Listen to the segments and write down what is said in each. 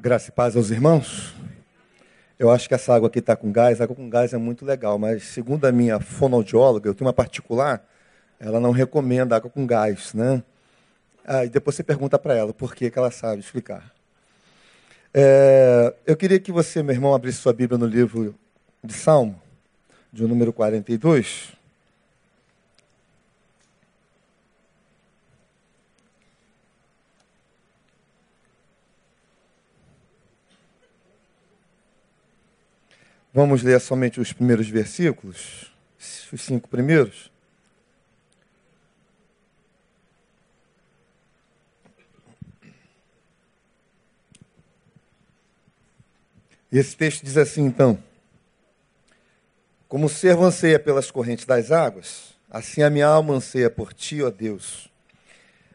Graça e paz aos irmãos. Eu acho que essa água aqui está com gás. A água com gás é muito legal, mas segundo a minha fonoaudióloga, eu tenho uma particular, ela não recomenda água com gás, né? Ah, e depois você pergunta para ela por que, ela sabe explicar. É, eu queria que você, meu irmão, abrisse sua Bíblia no livro de Salmo, de número 42. Vamos ler somente os primeiros versículos, os cinco primeiros. Esse texto diz assim, então: Como o servo anseia pelas correntes das águas, assim a minha alma anseia por ti, ó Deus.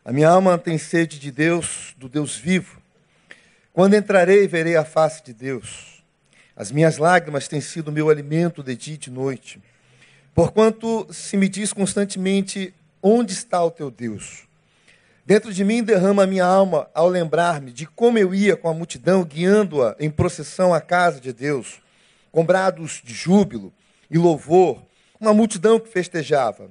A minha alma tem sede de Deus, do Deus vivo. Quando entrarei, verei a face de Deus. As minhas lágrimas têm sido meu alimento de dia e de noite. Porquanto se me diz constantemente: onde está o teu Deus? Dentro de mim derrama a minha alma ao lembrar-me de como eu ia com a multidão, guiando-a em procissão à casa de Deus, com brados de júbilo e louvor, uma multidão que festejava.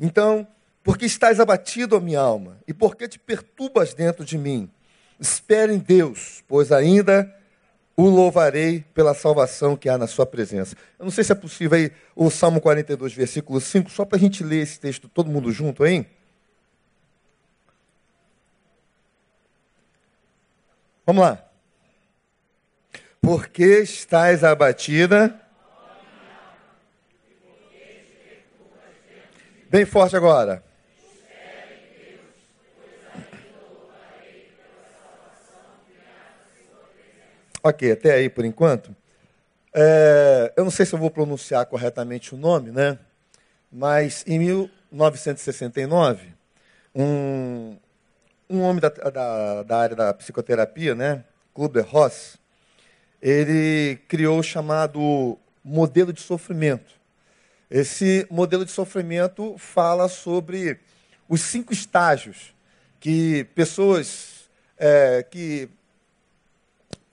Então, porque estás abatido, a minha alma, e porque te perturbas dentro de mim? Espere em Deus, pois ainda o louvarei pela salvação que há na sua presença. Eu não sei se é possível aí o Salmo 42, versículo 5, só para a gente ler esse texto todo mundo junto, hein? Vamos lá. Porque estás abatida. Bem forte agora. Ok, até aí por enquanto. É, eu não sei se eu vou pronunciar corretamente o nome, né? Mas em 1969, um, um homem da, da, da área da psicoterapia, né? Kubler-Ross, ele criou o chamado modelo de sofrimento. Esse modelo de sofrimento fala sobre os cinco estágios que pessoas é, que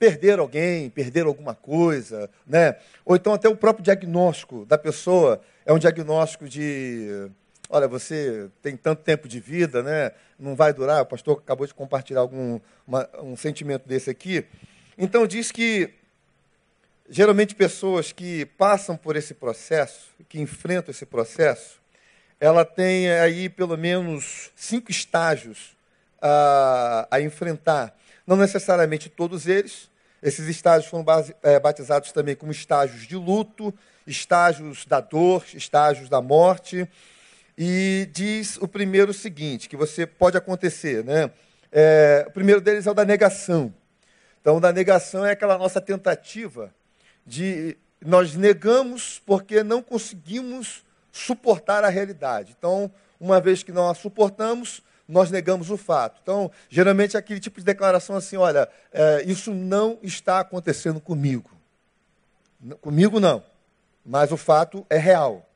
perder alguém, perder alguma coisa, né? Ou então até o próprio diagnóstico da pessoa é um diagnóstico de, olha, você tem tanto tempo de vida, né? Não vai durar. O pastor acabou de compartilhar algum uma, um sentimento desse aqui. Então diz que geralmente pessoas que passam por esse processo, que enfrentam esse processo, ela tem aí pelo menos cinco estágios a, a enfrentar. Não necessariamente todos eles, esses estágios foram é, batizados também como estágios de luto, estágios da dor, estágios da morte. E diz o primeiro o seguinte, que você pode acontecer, né? É, o primeiro deles é o da negação. Então, da negação é aquela nossa tentativa de nós negamos porque não conseguimos suportar a realidade. Então, uma vez que não a suportamos, nós negamos o fato. Então, geralmente é aquele tipo de declaração assim: olha, é, isso não está acontecendo comigo. Comigo não, mas o fato é real.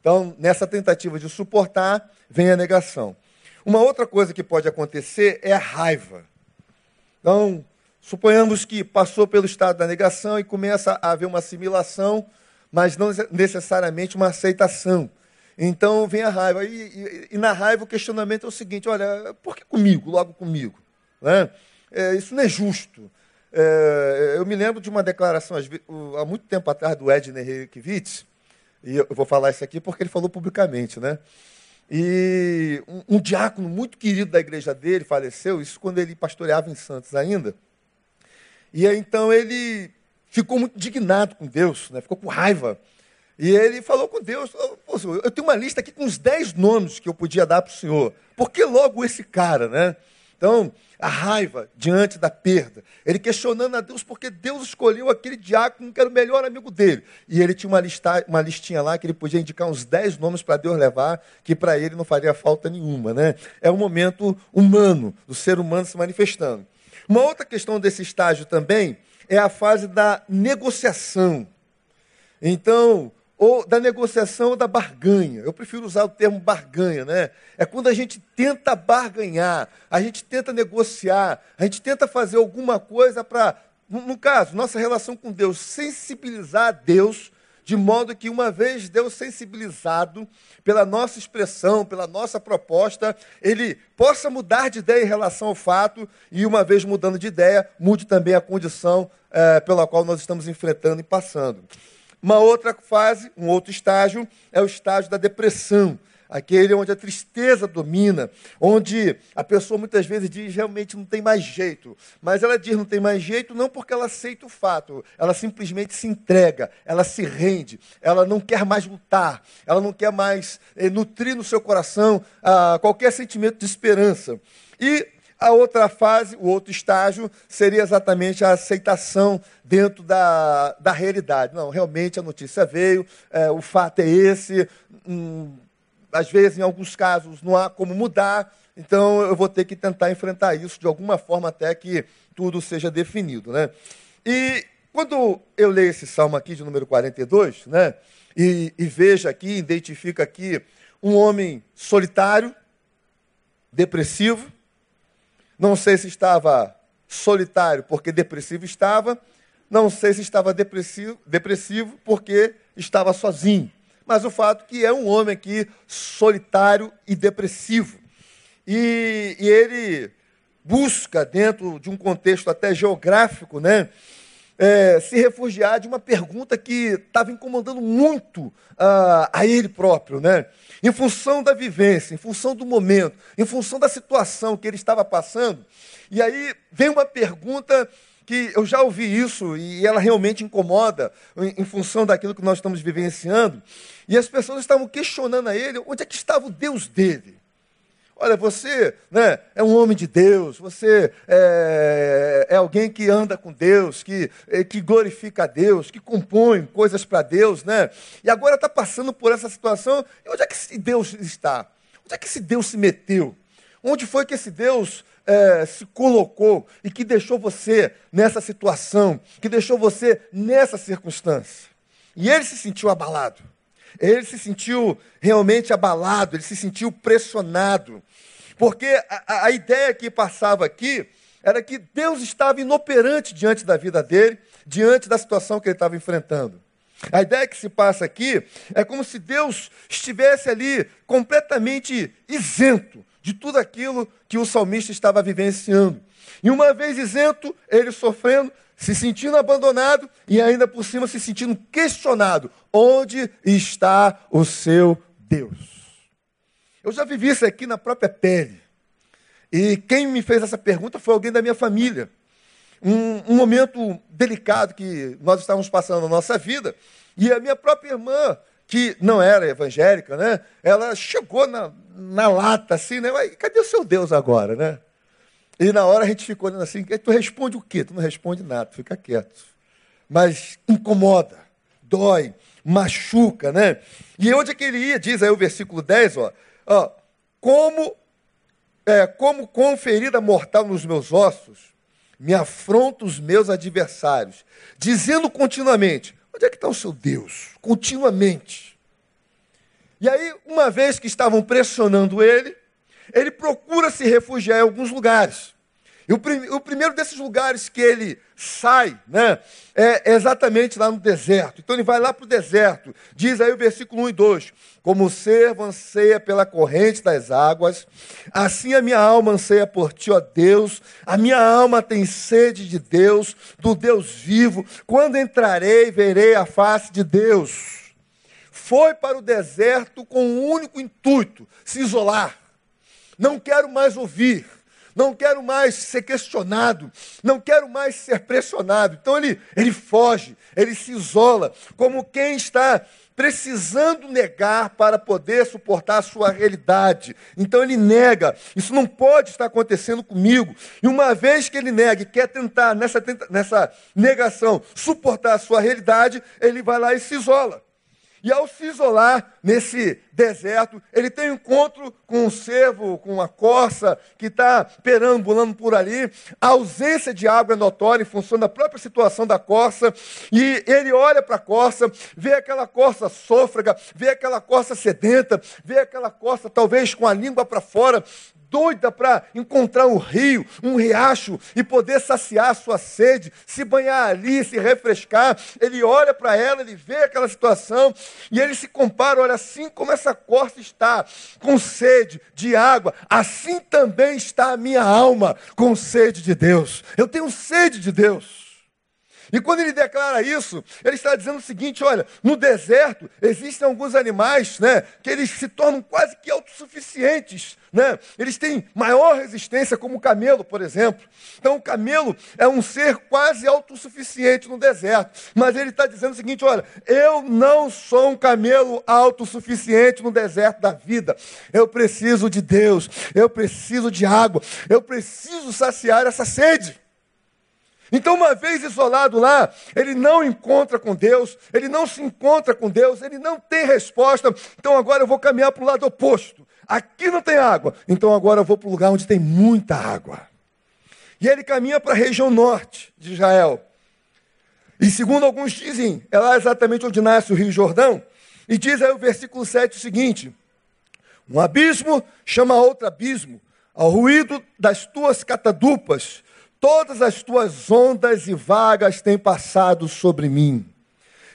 Então, nessa tentativa de suportar, vem a negação. Uma outra coisa que pode acontecer é a raiva. Então, suponhamos que passou pelo estado da negação e começa a haver uma assimilação, mas não necessariamente uma aceitação. Então vem a raiva. E, e, e, na raiva o questionamento é o seguinte: olha, por que comigo, logo comigo? Né? É, isso não é justo. É, eu me lembro de uma declaração há muito tempo atrás do Edner Reykjavitz, e eu vou falar isso aqui porque ele falou publicamente, né? E um, um diácono muito querido da igreja dele faleceu, isso quando ele pastoreava em Santos ainda. E então ele ficou muito indignado com Deus, né? ficou com raiva e ele falou com Deus: eu tenho uma lista aqui com os dez nomes que eu podia dar para o senhor. Por que logo esse cara, né? Então, a raiva diante da perda. Ele questionando a Deus porque Deus escolheu aquele diácono que era o melhor amigo dele. E ele tinha uma, lista, uma listinha lá que ele podia indicar uns dez nomes para Deus levar, que para ele não faria falta nenhuma. Né? É um momento humano, do ser humano se manifestando. Uma outra questão desse estágio também é a fase da negociação. Então, ou da negociação ou da barganha. Eu prefiro usar o termo barganha, né? É quando a gente tenta barganhar, a gente tenta negociar, a gente tenta fazer alguma coisa para, no caso, nossa relação com Deus, sensibilizar Deus de modo que, uma vez Deus sensibilizado pela nossa expressão, pela nossa proposta, ele possa mudar de ideia em relação ao fato, e uma vez mudando de ideia, mude também a condição é, pela qual nós estamos enfrentando e passando. Uma outra fase, um outro estágio, é o estágio da depressão. Aquele onde a tristeza domina, onde a pessoa muitas vezes diz realmente não tem mais jeito, mas ela diz não tem mais jeito não porque ela aceita o fato, ela simplesmente se entrega, ela se rende, ela não quer mais lutar, ela não quer mais eh, nutrir no seu coração ah, qualquer sentimento de esperança. E a outra fase, o outro estágio, seria exatamente a aceitação dentro da, da realidade. Não, realmente a notícia veio, é, o fato é esse, hum, às vezes, em alguns casos, não há como mudar, então eu vou ter que tentar enfrentar isso de alguma forma até que tudo seja definido. Né? E quando eu leio esse salmo aqui de número 42, né, e, e vejo aqui, identifica aqui um homem solitário, depressivo, não sei se estava solitário porque depressivo estava, não sei se estava depressivo, depressivo porque estava sozinho. Mas o fato que é um homem aqui solitário e depressivo. E, e ele busca, dentro de um contexto até geográfico, né, é, se refugiar de uma pergunta que estava incomodando muito uh, a ele próprio, né? Em função da vivência, em função do momento, em função da situação que ele estava passando. E aí vem uma pergunta que eu já ouvi isso e ela realmente incomoda em, em, função daquilo que nós estamos vivenciando. E as pessoas estavam questionando a ele onde é que estava o Deus dele. Olha, você né, é um homem de Deus, você é, é alguém que anda com Deus, que, é, que glorifica a Deus, que compõe coisas para Deus, né? E agora está passando por essa situação. E onde é que esse Deus está? Onde é que esse Deus se meteu? Onde foi que esse Deus é, se colocou e que deixou você nessa situação, que deixou você nessa circunstância. E ele se sentiu abalado. Ele se sentiu realmente abalado, ele se sentiu pressionado. Porque a, a ideia que passava aqui era que Deus estava inoperante diante da vida dele, diante da situação que ele estava enfrentando. A ideia que se passa aqui é como se Deus estivesse ali completamente isento de tudo aquilo que o salmista estava vivenciando. E uma vez isento, ele sofrendo, se sentindo abandonado e ainda por cima se sentindo questionado: onde está o seu Deus? Eu já vivi isso aqui na própria pele. E quem me fez essa pergunta foi alguém da minha família. Um, um momento delicado que nós estávamos passando na nossa vida. E a minha própria irmã que não era evangélica, né? Ela chegou na, na lata assim, né? Cadê o seu Deus agora, né? E na hora a gente ficou olhando assim, tu responde o quê? Tu não responde nada, fica quieto. Mas incomoda, dói, machuca, né? E onde é que ele ia? Diz aí o versículo 10, ó. ó como, é, como com ferida mortal nos meus ossos, me afronta os meus adversários, dizendo continuamente, Onde é que está o seu Deus? Continuamente. E aí, uma vez que estavam pressionando ele, ele procura se refugiar em alguns lugares. E o, prim o primeiro desses lugares que ele sai, né, é exatamente lá no deserto. Então ele vai lá para o deserto. Diz aí o versículo 1 e 2: Como o servo anseia pela corrente das águas, assim a minha alma anseia por ti, ó Deus. A minha alma tem sede de Deus, do Deus vivo. Quando entrarei, verei a face de Deus. Foi para o deserto com o um único intuito: se isolar. Não quero mais ouvir não quero mais ser questionado, não quero mais ser pressionado. Então ele, ele foge, ele se isola, como quem está precisando negar para poder suportar a sua realidade. Então ele nega, isso não pode estar acontecendo comigo. E uma vez que ele nega e quer tentar, nessa, nessa negação, suportar a sua realidade, ele vai lá e se isola. E ao se isolar nesse deserto, ele tem um encontro com um cervo, com uma corça que está perambulando por ali. A ausência de água é notória em função da própria situação da corça. E ele olha para a corça, vê aquela corça sôfrega, vê aquela corça sedenta, vê aquela corça talvez com a língua para fora, doida para encontrar um rio, um riacho e poder saciar sua sede, se banhar ali, se refrescar. Ele olha para ela, ele vê aquela situação e ele se compara, olha, assim como essa corça está com sede de água, assim também está a minha alma com sede de Deus. Eu tenho sede de Deus. E quando ele declara isso, ele está dizendo o seguinte: olha, no deserto existem alguns animais, né, que eles se tornam quase que autossuficientes, né? Eles têm maior resistência, como o camelo, por exemplo. Então, o camelo é um ser quase autossuficiente no deserto. Mas ele está dizendo o seguinte: olha, eu não sou um camelo autossuficiente no deserto da vida. Eu preciso de Deus, eu preciso de água, eu preciso saciar essa sede. Então, uma vez isolado lá, ele não encontra com Deus, ele não se encontra com Deus, ele não tem resposta. Então, agora eu vou caminhar para o lado oposto. Aqui não tem água, então agora eu vou para o lugar onde tem muita água. E ele caminha para a região norte de Israel. E segundo alguns dizem, é lá exatamente onde nasce o Rio Jordão. E diz aí o versículo 7 o seguinte: Um abismo chama outro abismo, ao ruído das tuas catadupas Todas as tuas ondas e vagas têm passado sobre mim.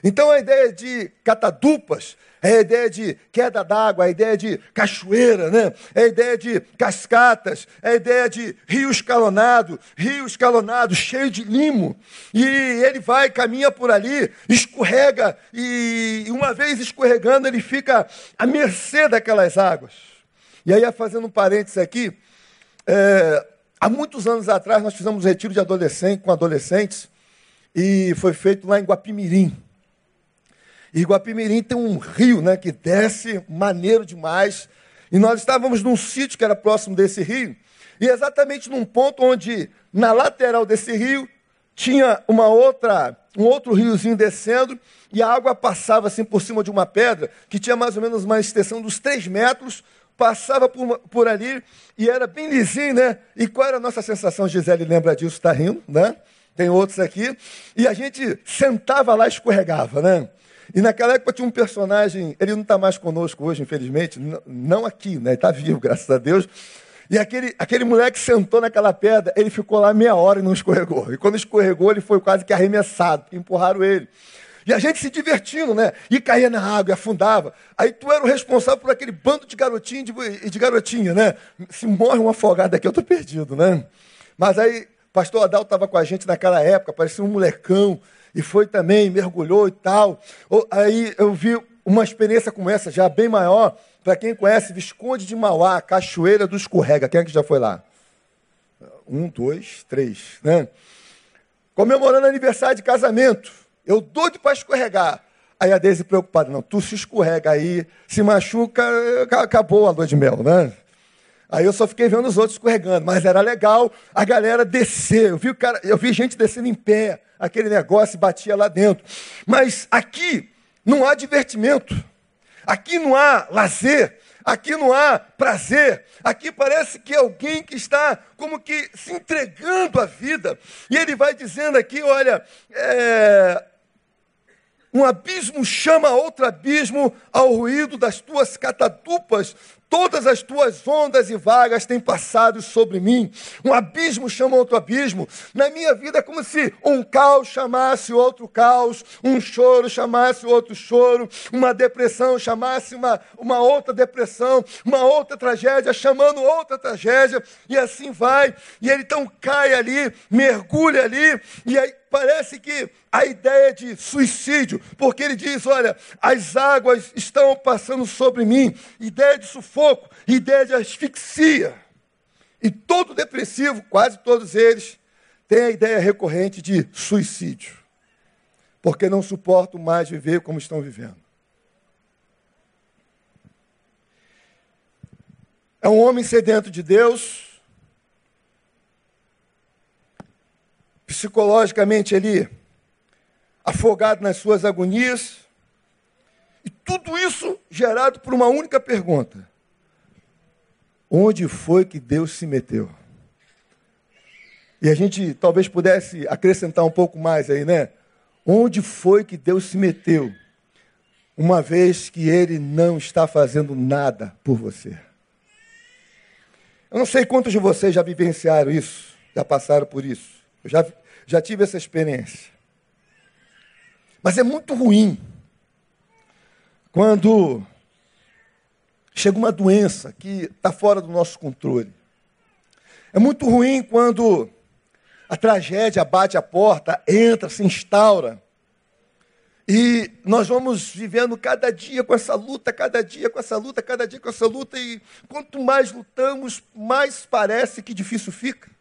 Então a ideia de catadupas é a ideia de queda d'água, a ideia de cachoeira, né? é a ideia de cascatas, é a ideia de rio escalonado, rio escalonado, cheio de limo. E ele vai, caminha por ali, escorrega, e uma vez escorregando, ele fica à mercê daquelas águas. E aí, fazendo um parênteses aqui, é, Há muitos anos atrás, nós fizemos um retiro de adolescente, com adolescentes, e foi feito lá em Guapimirim. E Guapimirim tem um rio né, que desce maneiro demais. E nós estávamos num sítio que era próximo desse rio, e exatamente num ponto onde, na lateral desse rio, tinha uma outra, um outro riozinho descendo, e a água passava assim por cima de uma pedra, que tinha mais ou menos uma extensão dos três metros, passava por, por ali e era bem lisinho, né? E qual era a nossa sensação? Gisele lembra disso, está rindo, né? Tem outros aqui. E a gente sentava lá e escorregava, né? E naquela época tinha um personagem, ele não está mais conosco hoje, infelizmente, não aqui, né? Está vivo, graças a Deus. E aquele, aquele moleque sentou naquela pedra, ele ficou lá meia hora e não escorregou. E quando escorregou, ele foi quase que arremessado, empurraram ele. E a gente se divertindo, né? E caía na água, e afundava. Aí tu era o responsável por aquele bando de garotinho e de, garotinha, né? Se morre um afogado aqui, eu tô perdido, né? Mas aí, pastor Adal estava com a gente naquela época, parecia um molecão, e foi também, mergulhou e tal. Aí eu vi uma experiência como essa, já bem maior, para quem conhece Visconde de Mauá, Cachoeira do Escorrega. Quem é que já foi lá? Um, dois, três, né? Comemorando aniversário de casamento. Eu doido para escorregar. Aí a Deise preocupada, não, tu se escorrega aí, se machuca, acabou a lua de mel, né? Aí eu só fiquei vendo os outros escorregando, mas era legal a galera descer. Eu vi, o cara, eu vi gente descendo em pé, aquele negócio batia lá dentro. Mas aqui não há divertimento, aqui não há lazer, aqui não há prazer, aqui parece que alguém que está como que se entregando à vida. E ele vai dizendo aqui: olha, é, um abismo chama outro abismo ao ruído das tuas catadupas. Todas as tuas ondas e vagas têm passado sobre mim. Um abismo chama outro abismo. Na minha vida é como se um caos chamasse outro caos, um choro chamasse outro choro, uma depressão chamasse uma, uma outra depressão, uma outra tragédia chamando outra tragédia, e assim vai. E ele então cai ali, mergulha ali, e aí parece que a ideia de suicídio, porque ele diz: olha, as águas estão passando sobre mim, ideia de sufoco, ideia de asfixia. E todo depressivo, quase todos eles, tem a ideia recorrente de suicídio, porque não suportam mais viver como estão vivendo. É um homem sedento de Deus, psicologicamente ali afogado nas suas agonias. E tudo isso gerado por uma única pergunta: Onde foi que Deus se meteu? E a gente talvez pudesse acrescentar um pouco mais aí, né? Onde foi que Deus se meteu? Uma vez que Ele não está fazendo nada por você. Eu não sei quantos de vocês já vivenciaram isso, já passaram por isso. Eu já, já tive essa experiência. Mas é muito ruim quando chega uma doença que está fora do nosso controle. É muito ruim quando a tragédia bate a porta, entra, se instaura. E nós vamos vivendo cada dia com essa luta, cada dia com essa luta, cada dia com essa luta, e quanto mais lutamos, mais parece que difícil fica.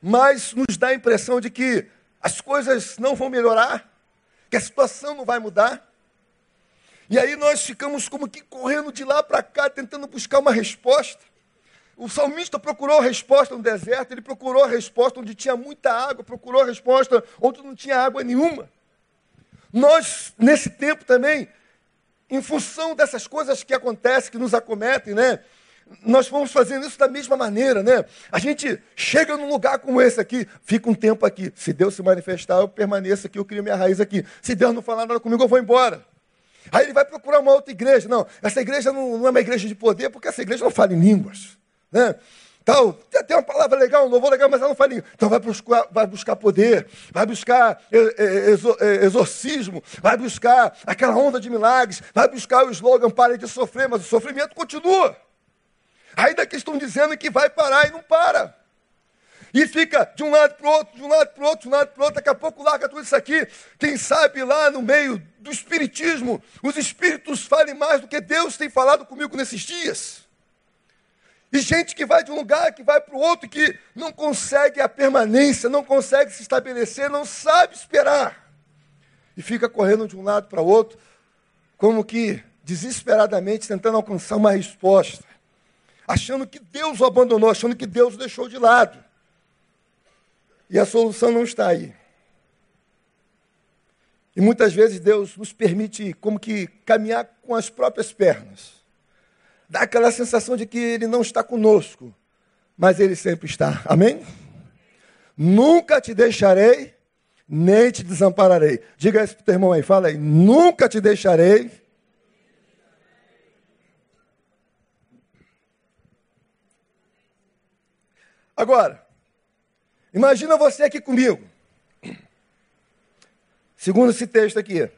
Mais nos dá a impressão de que as coisas não vão melhorar, que a situação não vai mudar. E aí nós ficamos como que correndo de lá para cá, tentando buscar uma resposta. O salmista procurou a resposta no deserto, ele procurou a resposta onde tinha muita água, procurou a resposta onde não tinha água nenhuma. Nós, nesse tempo também, em função dessas coisas que acontecem, que nos acometem, né? Nós vamos fazendo isso da mesma maneira, né? A gente chega num lugar como esse aqui, fica um tempo aqui. Se Deus se manifestar, eu permaneço aqui, eu crio minha raiz aqui. Se Deus não falar nada comigo, eu vou embora. Aí ele vai procurar uma outra igreja. Não, essa igreja não, não é uma igreja de poder, porque essa igreja não fala em línguas. Né? Tal, tem uma palavra legal, um louvor legal, mas ela não fala. Então vai buscar, vai buscar poder, vai buscar exorcismo, vai buscar aquela onda de milagres, vai buscar o slogan pare de sofrer, mas o sofrimento continua. Ainda que estão dizendo que vai parar e não para. E fica de um lado para o outro, de um lado para o outro, de um lado para o outro, daqui a pouco larga tudo isso aqui. Quem sabe lá no meio do espiritismo, os espíritos falem mais do que Deus tem falado comigo nesses dias. E gente que vai de um lugar, que vai para o outro, que não consegue a permanência, não consegue se estabelecer, não sabe esperar. E fica correndo de um lado para o outro, como que desesperadamente tentando alcançar uma resposta. Achando que Deus o abandonou, achando que Deus o deixou de lado. E a solução não está aí. E muitas vezes Deus nos permite como que caminhar com as próprias pernas dá aquela sensação de que ele não está conosco, mas ele sempre está. Amém? Nunca te deixarei, nem te desampararei. Diga isso para o teu irmão aí, fala aí. Nunca te deixarei. Agora, imagina você aqui comigo. Segundo esse texto aqui.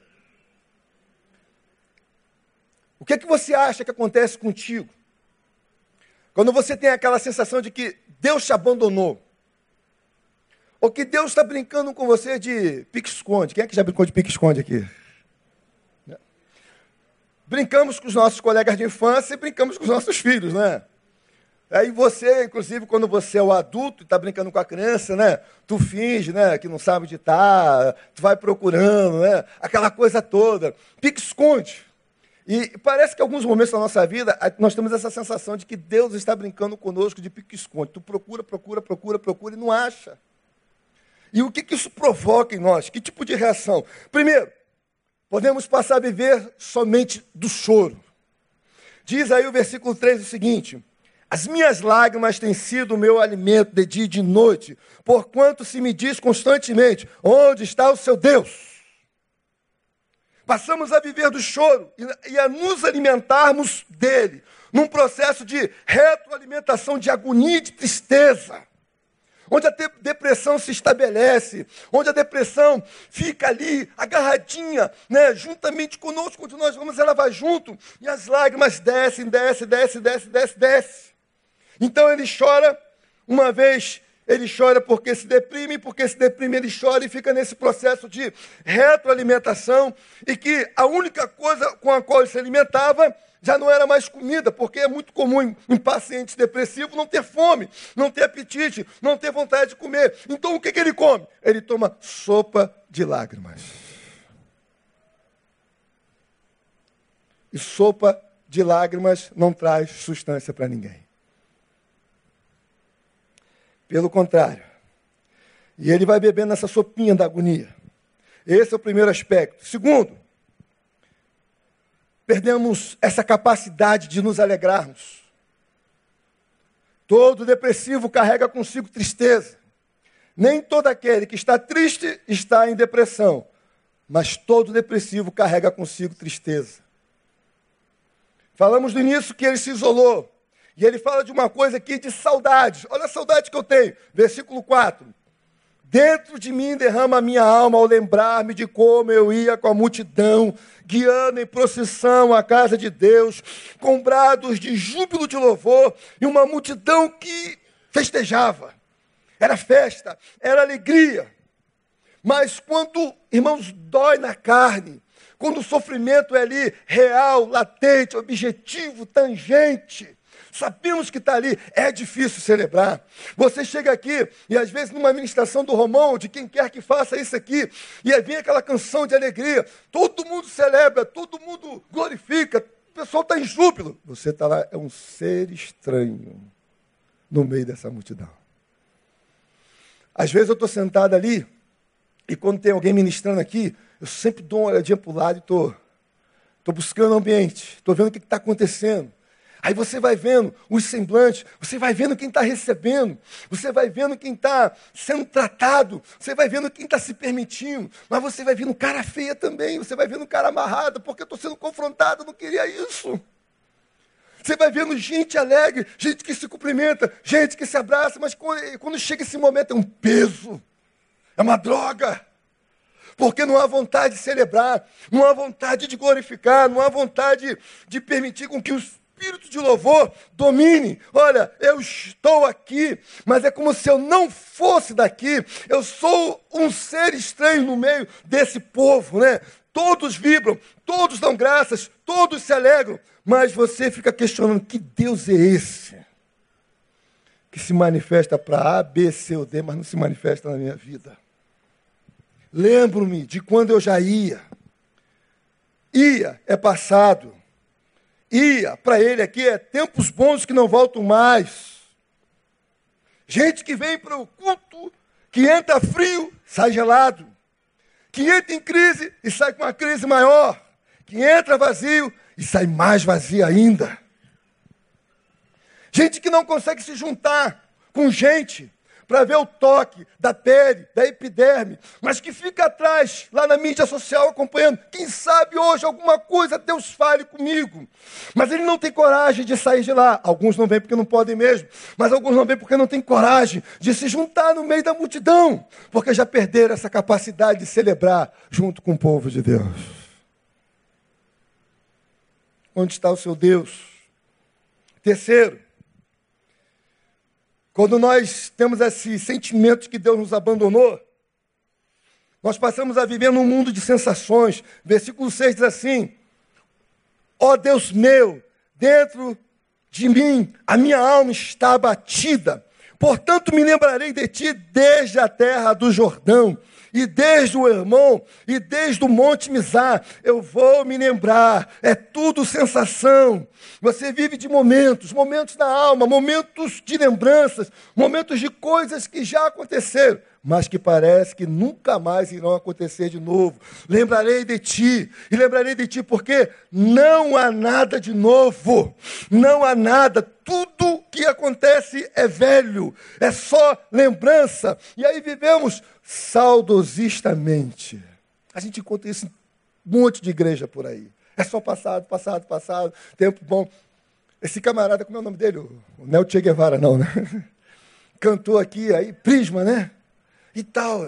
O que, é que você acha que acontece contigo? Quando você tem aquela sensação de que Deus te abandonou. Ou que Deus está brincando com você de pique-esconde. Quem é que já brincou de pique-esconde aqui? Brincamos com os nossos colegas de infância e brincamos com os nossos filhos, né? Aí você, inclusive, quando você é o adulto e está brincando com a criança, né? Tu finge, né? Que não sabe onde está, tu vai procurando, né? Aquela coisa toda. Pique-esconde. E parece que em alguns momentos da nossa vida nós temos essa sensação de que Deus está brincando conosco de pique-esconde. Tu procura, procura, procura, procura e não acha. E o que, que isso provoca em nós? Que tipo de reação? Primeiro, podemos passar a viver somente do choro. Diz aí o versículo 3 o seguinte: As minhas lágrimas têm sido o meu alimento de dia e de noite, porquanto se me diz constantemente: Onde está o seu Deus? Passamos a viver do choro e a nos alimentarmos dele, num processo de retroalimentação, de agonia e de tristeza, onde a depressão se estabelece, onde a depressão fica ali agarradinha, né, juntamente conosco, quando nós vamos, ela vai junto, e as lágrimas descem, descem, descem, descem, descem, descem. Então ele chora uma vez ele chora porque se deprime, porque se deprime ele chora e fica nesse processo de retroalimentação e que a única coisa com a qual ele se alimentava já não era mais comida, porque é muito comum em pacientes depressivos não ter fome, não ter apetite, não ter vontade de comer. Então o que, que ele come? Ele toma sopa de lágrimas. E sopa de lágrimas não traz sustância para ninguém. Pelo contrário. E ele vai bebendo essa sopinha da agonia. Esse é o primeiro aspecto. Segundo, perdemos essa capacidade de nos alegrarmos. Todo depressivo carrega consigo tristeza. Nem todo aquele que está triste está em depressão, mas todo depressivo carrega consigo tristeza. Falamos no início que ele se isolou. E ele fala de uma coisa aqui de saudade. Olha a saudade que eu tenho. Versículo 4. Dentro de mim derrama a minha alma ao lembrar-me de como eu ia com a multidão, guiando em procissão à casa de Deus, com brados de júbilo de louvor e uma multidão que festejava. Era festa, era alegria. Mas quando, irmãos, dói na carne, quando o sofrimento é ali real, latente, objetivo, tangente, sabemos que está ali, é difícil celebrar. Você chega aqui e às vezes numa ministração do Romão, de quem quer que faça isso aqui, e aí vem aquela canção de alegria, todo mundo celebra, todo mundo glorifica, o pessoal está em júbilo. Você está lá, é um ser estranho no meio dessa multidão. Às vezes eu estou sentado ali, e quando tem alguém ministrando aqui, eu sempre dou uma olhadinha para o lado e estou tô buscando o ambiente, estou vendo o que está acontecendo. Aí você vai vendo os semblantes, você vai vendo quem está recebendo, você vai vendo quem está sendo tratado, você vai vendo quem está se permitindo, mas você vai vendo cara feia também, você vai vendo cara amarrado, porque eu estou sendo confrontado, não queria isso. Você vai vendo gente alegre, gente que se cumprimenta, gente que se abraça, mas quando, quando chega esse momento é um peso, é uma droga porque não há vontade de celebrar, não há vontade de glorificar, não há vontade de permitir com que os espírito de louvor domine. Olha, eu estou aqui, mas é como se eu não fosse daqui. Eu sou um ser estranho no meio desse povo, né? Todos vibram, todos dão graças, todos se alegram, mas você fica questionando: que Deus é esse? Que se manifesta para A, B, C ou D, mas não se manifesta na minha vida. Lembro-me de quando eu já ia. Ia é passado ia para ele aqui é tempos bons que não voltam mais. Gente que vem para o culto, que entra frio, sai gelado. Que entra em crise e sai com uma crise maior. Que entra vazio e sai mais vazio ainda. Gente que não consegue se juntar com gente para ver o toque da pele, da epiderme, mas que fica atrás, lá na mídia social, acompanhando. Quem sabe hoje alguma coisa Deus fale comigo. Mas ele não tem coragem de sair de lá. Alguns não vêm porque não podem mesmo, mas alguns não vêm porque não têm coragem de se juntar no meio da multidão, porque já perderam essa capacidade de celebrar junto com o povo de Deus. Onde está o seu Deus? Terceiro, quando nós temos esse sentimento que Deus nos abandonou, nós passamos a viver num mundo de sensações. Versículo 6 diz assim: Ó oh Deus meu, dentro de mim a minha alma está abatida. Portanto, me lembrarei de ti desde a terra do Jordão e desde o irmão, e desde o Monte Mizar, eu vou me lembrar, é tudo sensação. Você vive de momentos, momentos da alma, momentos de lembranças, momentos de coisas que já aconteceram mas que parece que nunca mais irão acontecer de novo. Lembrarei de ti, e lembrarei de ti porque não há nada de novo, não há nada, tudo que acontece é velho, é só lembrança, e aí vivemos saudosistamente. A gente encontra isso em um monte de igreja por aí. É só passado, passado, passado, tempo bom. Esse camarada, como é o nome dele? O Nel Che Guevara, não, né? Cantou aqui, aí, Prisma, né? E tal.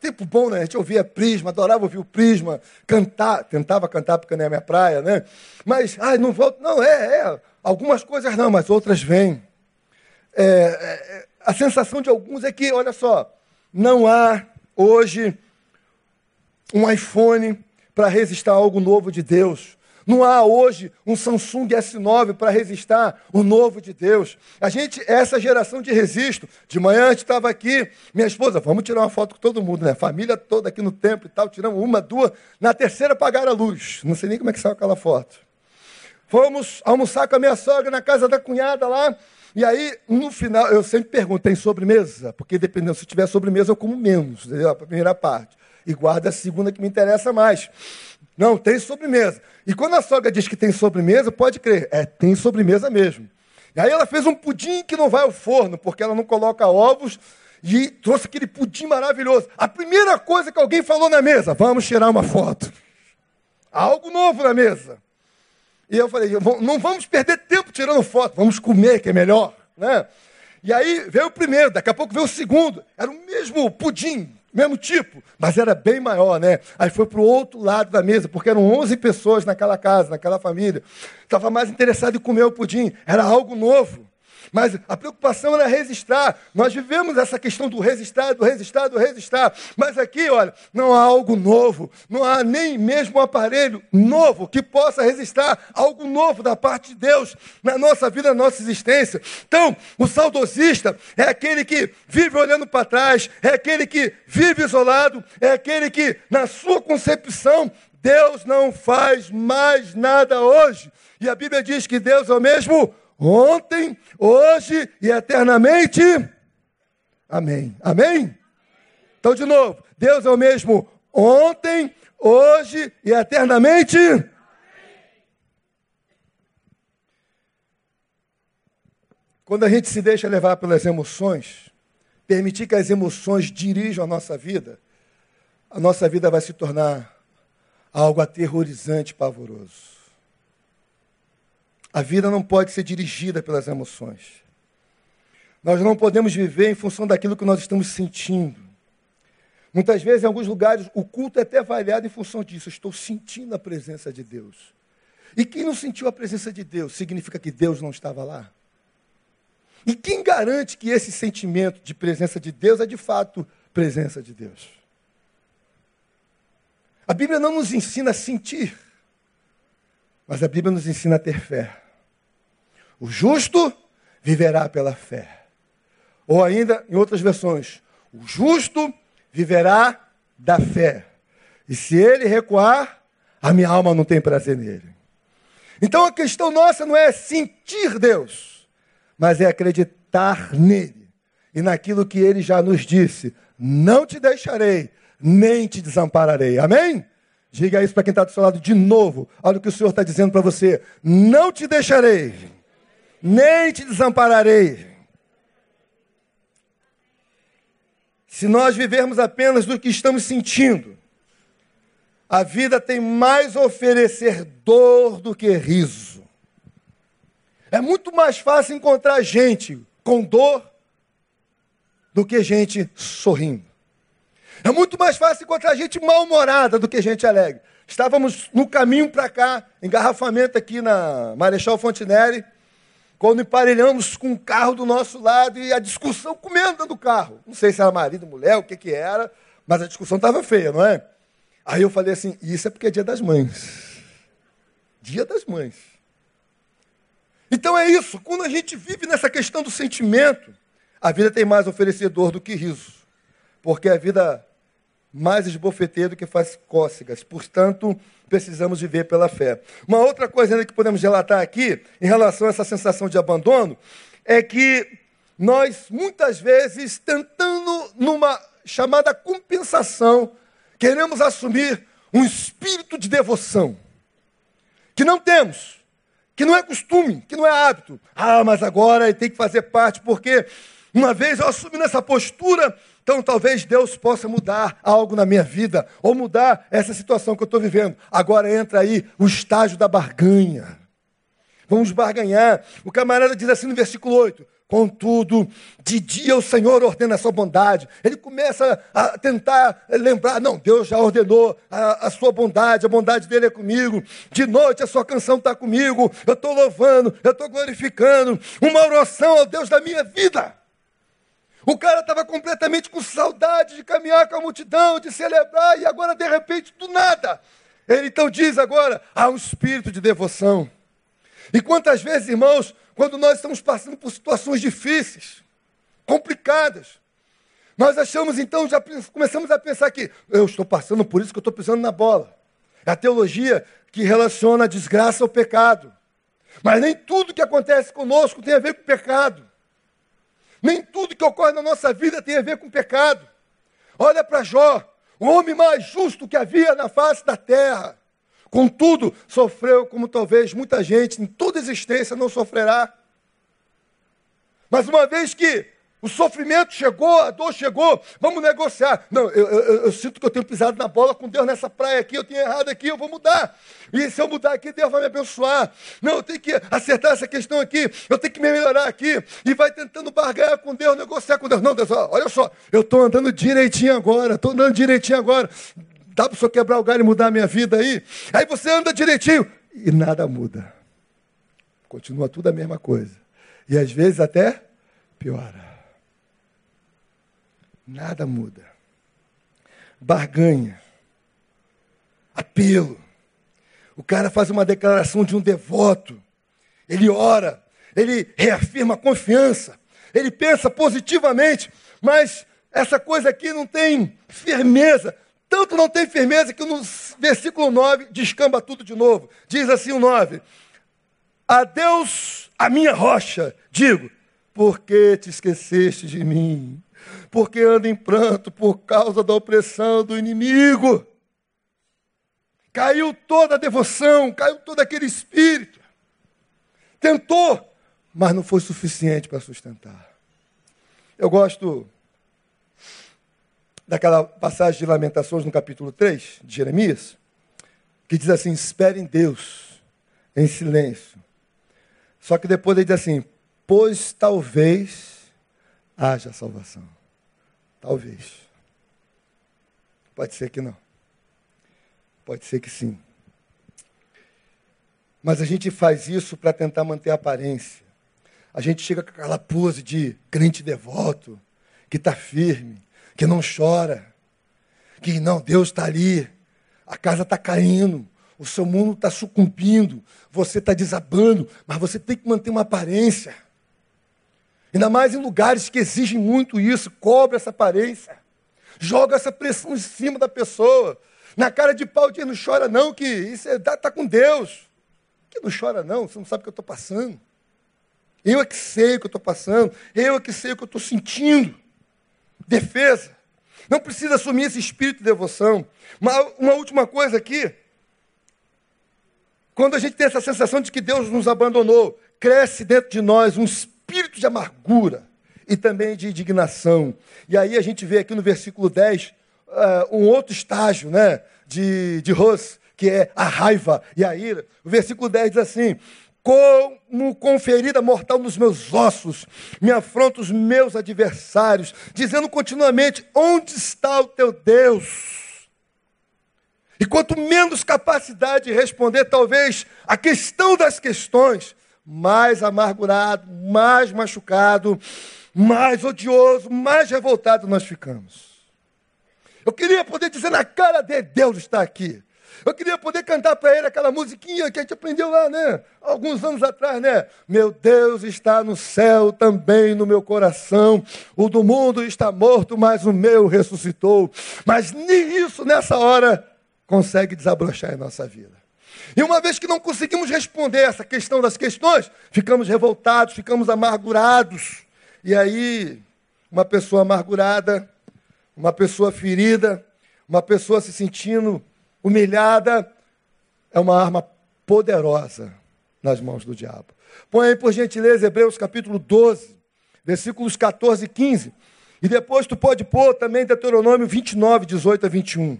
Tempo bom, né? A gente ouvia Prisma, adorava ouvir o Prisma, cantar, tentava cantar porque não é a minha praia, né? Mas, ai, não volto. Não, é, é. Algumas coisas não, mas outras vêm. É, é, a sensação de alguns é que, olha só, não há hoje um iPhone para resistir a algo novo de Deus. Não há hoje um Samsung S9 para resistir o novo de Deus. A gente, essa geração de resisto. De manhã a gente estava aqui, minha esposa, vamos tirar uma foto com todo mundo, né? Família toda aqui no templo e tal. Tiramos uma, duas. Na terceira apagaram a luz. Não sei nem como é que saiu aquela foto. Fomos almoçar com a minha sogra na casa da cunhada lá. E aí, no final, eu sempre pergunto, tem sobremesa? Porque dependendo, se tiver sobremesa, eu como menos, entendeu? A primeira parte. e guarda a segunda que me interessa mais. Não, tem sobremesa. E quando a sogra diz que tem sobremesa, pode crer, é, tem sobremesa mesmo. E aí ela fez um pudim que não vai ao forno, porque ela não coloca ovos e trouxe aquele pudim maravilhoso. A primeira coisa que alguém falou na mesa, vamos tirar uma foto. Algo novo na mesa. E eu falei, não vamos perder tempo tirando foto, vamos comer, que é melhor. Né? E aí veio o primeiro, daqui a pouco veio o segundo. Era o mesmo pudim, mesmo tipo, mas era bem maior, né? Aí foi para o outro lado da mesa, porque eram 11 pessoas naquela casa, naquela família. Estava mais interessado em comer o pudim, era algo novo. Mas a preocupação era registrar. Nós vivemos essa questão do registrar, do registrar, do registrar. Mas aqui, olha, não há algo novo. Não há nem mesmo um aparelho novo que possa registrar algo novo da parte de Deus na nossa vida, na nossa existência. Então, o saudosista é aquele que vive olhando para trás, é aquele que vive isolado, é aquele que, na sua concepção, Deus não faz mais nada hoje. E a Bíblia diz que Deus é o mesmo ontem, hoje e eternamente. Amém. Amém? Então, de novo, Deus é o mesmo ontem, hoje e eternamente. Quando a gente se deixa levar pelas emoções, permitir que as emoções dirijam a nossa vida, a nossa vida vai se tornar algo aterrorizante, pavoroso. A vida não pode ser dirigida pelas emoções. Nós não podemos viver em função daquilo que nós estamos sentindo. Muitas vezes, em alguns lugares, o culto é até avaliado em função disso. Eu estou sentindo a presença de Deus. E quem não sentiu a presença de Deus, significa que Deus não estava lá? E quem garante que esse sentimento de presença de Deus é de fato presença de Deus? A Bíblia não nos ensina a sentir. Mas a Bíblia nos ensina a ter fé. O justo viverá pela fé. Ou ainda, em outras versões, o justo viverá da fé. E se ele recuar, a minha alma não tem prazer nele. Então a questão nossa não é sentir Deus, mas é acreditar nele e naquilo que ele já nos disse: não te deixarei, nem te desampararei. Amém? Diga isso para quem está do seu lado de novo. Olha o que o Senhor está dizendo para você: Não te deixarei, nem te desampararei. Se nós vivermos apenas do que estamos sentindo, a vida tem mais a oferecer dor do que riso. É muito mais fácil encontrar gente com dor do que gente sorrindo. É muito mais fácil encontrar gente mal-humorada do que gente alegre. Estávamos no caminho para cá, engarrafamento aqui na Marechal Fontenelle, quando emparelhamos com o carro do nosso lado e a discussão comendo do carro. Não sei se era marido, mulher, o que, que era, mas a discussão estava feia, não é? Aí eu falei assim: isso é porque é dia das mães. Dia das mães. Então é isso, quando a gente vive nessa questão do sentimento, a vida tem mais oferecedor do que riso. Porque a vida mais esbofeteiro que faz cócegas. Portanto, precisamos viver pela fé. Uma outra coisa ainda que podemos relatar aqui, em relação a essa sensação de abandono, é que nós, muitas vezes, tentando numa chamada compensação, queremos assumir um espírito de devoção, que não temos, que não é costume, que não é hábito. Ah, mas agora tem que fazer parte, porque uma vez eu assumi nessa postura, então talvez Deus possa mudar algo na minha vida, ou mudar essa situação que eu estou vivendo. Agora entra aí o estágio da barganha. Vamos barganhar. O camarada diz assim no versículo 8: Contudo, de dia o Senhor ordena a sua bondade. Ele começa a tentar lembrar: não, Deus já ordenou a, a sua bondade, a bondade dele é comigo. De noite a sua canção está comigo. Eu estou louvando, eu estou glorificando. Uma oração ao Deus da minha vida. O cara estava completamente com saudade de caminhar com a multidão, de celebrar, e agora, de repente, do nada. Ele então diz agora: há um espírito de devoção. E quantas vezes, irmãos, quando nós estamos passando por situações difíceis, complicadas, nós achamos então, já começamos a pensar que eu estou passando por isso que eu estou pisando na bola. É a teologia que relaciona a desgraça ao pecado. Mas nem tudo que acontece conosco tem a ver com pecado. Nem tudo que ocorre na nossa vida tem a ver com pecado. Olha para Jó. o homem mais justo que havia na face da terra. Contudo, sofreu como talvez muita gente em toda existência não sofrerá. Mas uma vez que o sofrimento chegou, a dor chegou, vamos negociar. Não, eu, eu, eu, sinto que eu tenho pisado na bola com Deus nessa praia aqui, eu tenho errado aqui, eu vou mudar. E se eu mudar aqui, Deus vai me abençoar. Não, eu tenho que acertar essa questão aqui, eu tenho que me melhorar aqui. E vai tentando barganhar com Deus, negociar com Deus. Não, Deus, olha só, eu estou andando direitinho agora, estou andando direitinho agora. Dá para o senhor quebrar o galho e mudar a minha vida aí? Aí você anda direitinho e nada muda. Continua tudo a mesma coisa. E às vezes até piora. Nada muda. Barganha. Apelo. O cara faz uma declaração de um devoto. Ele ora. Ele reafirma a confiança. Ele pensa positivamente. Mas essa coisa aqui não tem firmeza. Tanto não tem firmeza que no versículo 9 descamba tudo de novo. Diz assim o 9: A Deus, a minha rocha, digo, por que te esqueceste de mim? Porque anda em pranto por causa da opressão do inimigo. Caiu toda a devoção, caiu todo aquele espírito. Tentou, mas não foi suficiente para sustentar. Eu gosto daquela passagem de Lamentações no capítulo 3 de Jeremias, que diz assim: espere em Deus, em silêncio. Só que depois ele diz assim: pois talvez haja salvação. Talvez. Pode ser que não. Pode ser que sim. Mas a gente faz isso para tentar manter a aparência. A gente chega com aquela pose de crente devoto, que está firme, que não chora, que não, Deus está ali, a casa está caindo, o seu mundo está sucumbindo, você está desabando, mas você tem que manter uma aparência. Ainda mais em lugares que exigem muito isso, cobra essa aparência, joga essa pressão em cima da pessoa. Na cara de pau, diz, não chora não, que isso está é, tá com Deus. Que não chora não, você não sabe o que eu estou passando. Eu é que sei o que eu estou passando, eu é que sei o que eu estou sentindo. Defesa. Não precisa assumir esse espírito de devoção. Uma, uma última coisa aqui. Quando a gente tem essa sensação de que Deus nos abandonou, cresce dentro de nós um espírito espírito de amargura e também de indignação. E aí a gente vê aqui no versículo 10 uh, eh, um outro estágio né, de, de Ros, que é a raiva e a ira. O versículo 10 diz assim: como com ferida mortal nos meus ossos, me afronta os meus adversários, dizendo continuamente: onde está o teu Deus? E quanto menos capacidade de responder, talvez, a questão das questões, mais amargurado, mais machucado, mais odioso, mais revoltado nós ficamos. Eu queria poder dizer na cara de Deus está aqui. Eu queria poder cantar para ele aquela musiquinha que a gente aprendeu lá, né? Alguns anos atrás, né? Meu Deus está no céu, também no meu coração. O do mundo está morto, mas o meu ressuscitou. Mas nem isso nessa hora consegue desabrochar em nossa vida. E uma vez que não conseguimos responder essa questão das questões, ficamos revoltados, ficamos amargurados. E aí, uma pessoa amargurada, uma pessoa ferida, uma pessoa se sentindo humilhada, é uma arma poderosa nas mãos do diabo. Põe aí, por gentileza, Hebreus capítulo 12, versículos 14 e 15. E depois tu pode pôr também Deuteronômio 29, 18 a 21.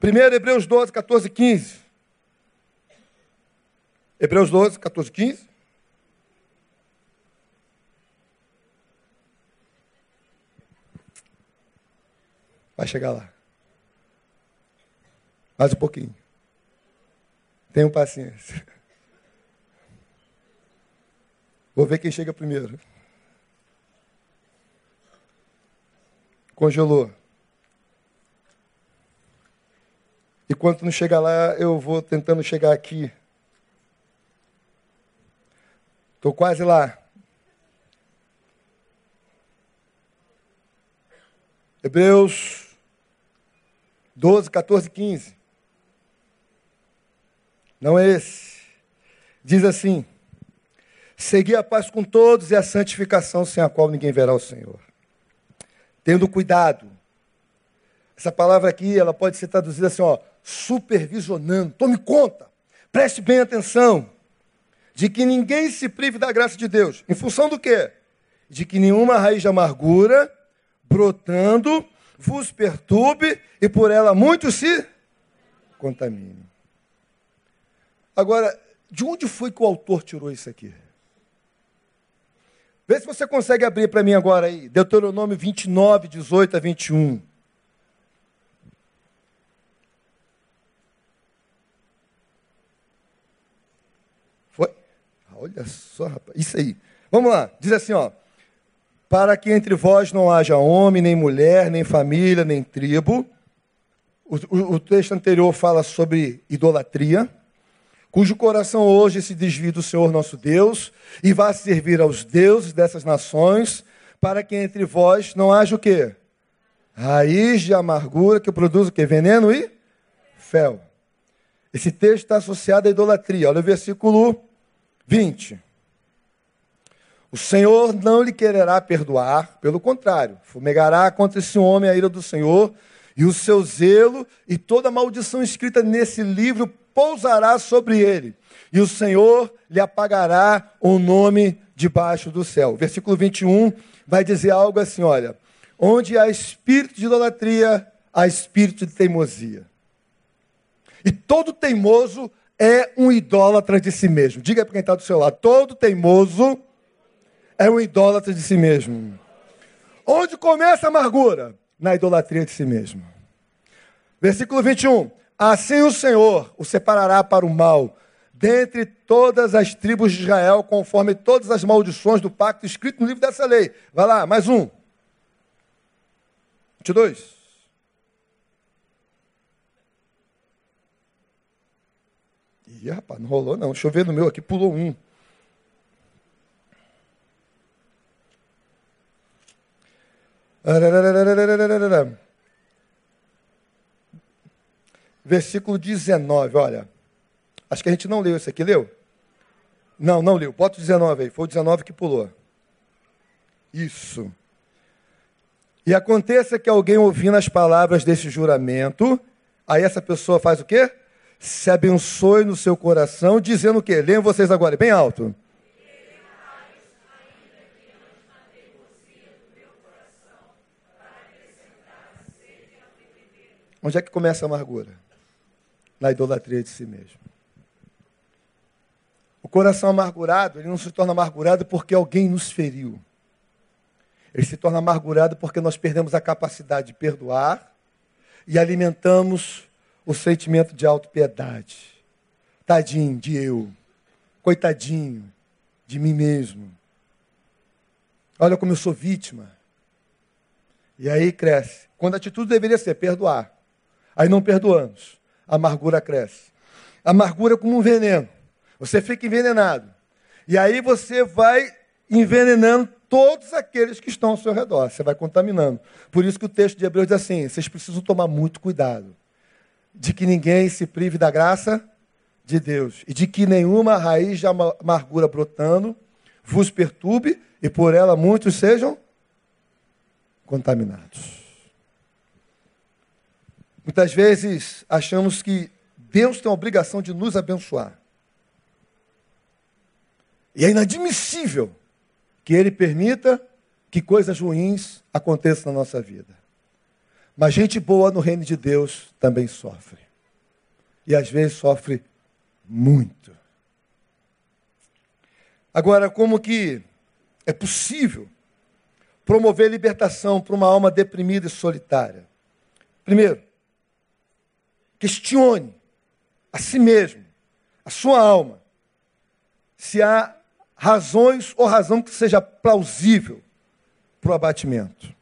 Primeiro, Hebreus 12, 14 e 15. Hebreus 12, 14, 15. Vai chegar lá. Mais um pouquinho. Tenham paciência. Vou ver quem chega primeiro. Congelou. E quando não chega lá, eu vou tentando chegar aqui. Estou quase lá. Hebreus 12, 14, 15. Não é esse. Diz assim: Segui a paz com todos e a santificação, sem a qual ninguém verá o Senhor. Tendo cuidado, Essa palavra aqui, ela pode ser traduzida assim, ó, supervisionando. Tome conta, preste bem atenção de que ninguém se prive da graça de Deus. Em função do quê? De que nenhuma raiz de amargura brotando vos perturbe e por ela muitos se contaminem. Agora, de onde foi que o autor tirou isso aqui? Vê se você consegue abrir para mim agora aí, Deuteronômio 29, 18 a 21. Foi? Olha só, rapaz. Isso aí. Vamos lá. Diz assim, ó. Para que entre vós não haja homem, nem mulher, nem família, nem tribo. O, o, o texto anterior fala sobre idolatria cujo coração hoje se desvia do Senhor nosso Deus e vá servir aos deuses dessas nações, para que entre vós não haja o quê? Raiz de amargura que produz o quê? Veneno e fel. Esse texto está associado à idolatria. Olha o versículo 20. O Senhor não lhe quererá perdoar, pelo contrário, fumegará contra esse homem a ira do Senhor, e o seu zelo e toda a maldição escrita nesse livro pousará sobre ele, e o Senhor lhe apagará o nome debaixo do céu. Versículo 21 vai dizer algo assim: olha, onde há espírito de idolatria, há espírito de teimosia. E todo teimoso é um idólatra de si mesmo. Diga para quem está do seu lado: todo teimoso é um idólatra de si mesmo. Onde começa a amargura? Na idolatria de si mesmo. Versículo 21. Assim o Senhor o separará para o mal, dentre todas as tribos de Israel, conforme todas as maldições do pacto escrito no livro dessa lei. Vai lá, mais um. 22. Ih, rapaz, não rolou não. Deixa eu ver no meu aqui, pulou um. versículo 19, olha. Acho que a gente não leu esse aqui, leu? Não, não leu. Bota o 19 aí. Foi o 19 que pulou. Isso. E aconteça que alguém ouvindo as palavras desse juramento, aí essa pessoa faz o quê? Se abençoe no seu coração, dizendo o quê? Leiam vocês agora, bem alto. Onde é que começa a amargura? Na idolatria de si mesmo. O coração amargurado, ele não se torna amargurado porque alguém nos feriu. Ele se torna amargurado porque nós perdemos a capacidade de perdoar e alimentamos o sentimento de autopiedade. Tadinho de eu. Coitadinho de mim mesmo. Olha como eu sou vítima. E aí cresce. Quando a atitude deveria ser perdoar. Aí não perdoamos. A amargura cresce. A amargura é como um veneno. Você fica envenenado. E aí você vai envenenando todos aqueles que estão ao seu redor. Você vai contaminando. Por isso que o texto de Hebreus diz assim: vocês precisam tomar muito cuidado de que ninguém se prive da graça de Deus e de que nenhuma raiz de amargura brotando vos perturbe e por ela muitos sejam contaminados. Muitas vezes achamos que Deus tem a obrigação de nos abençoar. E é inadmissível que Ele permita que coisas ruins aconteçam na nossa vida. Mas gente boa no reino de Deus também sofre. E às vezes sofre muito. Agora, como que é possível promover libertação para uma alma deprimida e solitária? Primeiro, Questione a si mesmo, a sua alma, se há razões ou razão que seja plausível para o abatimento.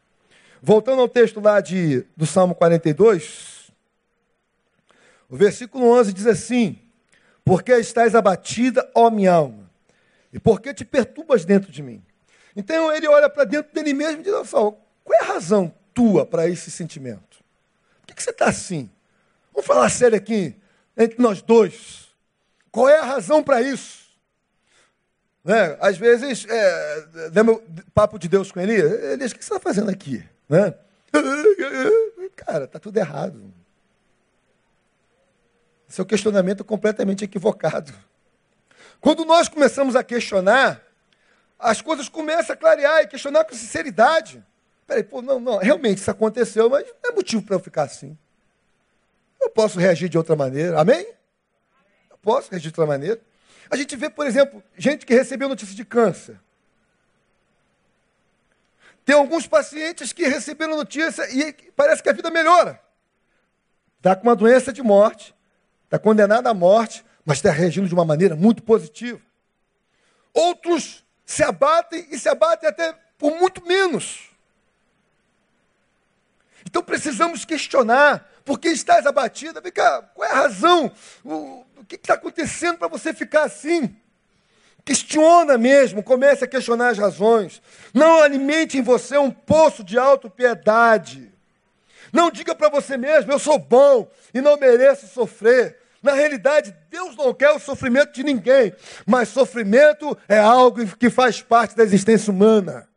Voltando ao texto lá de, do Salmo 42, o versículo 11 diz assim: Porque estás abatida, ó minha alma, e por que te perturbas dentro de mim? Então ele olha para dentro dele mesmo e diz: Qual é a razão tua para esse sentimento? Por que, que você está assim? Vamos falar sério aqui, entre nós dois. Qual é a razão para isso? Né? Às vezes, é, papo de Deus com Elias, Elias, o que você está fazendo aqui? Né? Cara, tá tudo errado. Seu questionamento é completamente equivocado. Quando nós começamos a questionar, as coisas começam a clarear e questionar com sinceridade. Peraí, pô, não, não, realmente isso aconteceu, mas não é motivo para eu ficar assim. Eu posso reagir de outra maneira. Amém? Eu posso reagir de outra maneira. A gente vê, por exemplo, gente que recebeu notícia de câncer. Tem alguns pacientes que receberam notícia e parece que a vida melhora. Está com uma doença de morte, está condenado à morte, mas está reagindo de uma maneira muito positiva. Outros se abatem e se abatem até por muito menos. Então precisamos questionar por que estás abatida. Vem cá, qual é a razão? O, o que está acontecendo para você ficar assim? Questiona mesmo, comece a questionar as razões. Não alimente em você um poço de autopiedade. Não diga para você mesmo, eu sou bom e não mereço sofrer. Na realidade, Deus não quer o sofrimento de ninguém, mas sofrimento é algo que faz parte da existência humana.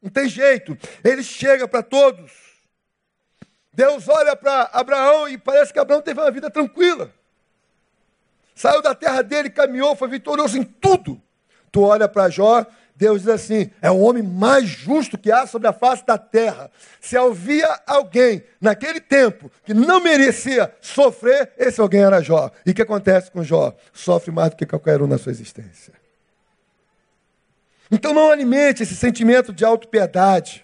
Não tem jeito, ele chega para todos. Deus olha para Abraão e parece que Abraão teve uma vida tranquila. Saiu da terra dele, caminhou, foi vitorioso em tudo. Tu olha para Jó, Deus diz assim: é o homem mais justo que há sobre a face da terra. Se havia alguém naquele tempo que não merecia sofrer, esse alguém era Jó. E o que acontece com Jó? Sofre mais do que qualquer um na sua existência. Então não alimente esse sentimento de autopiedade.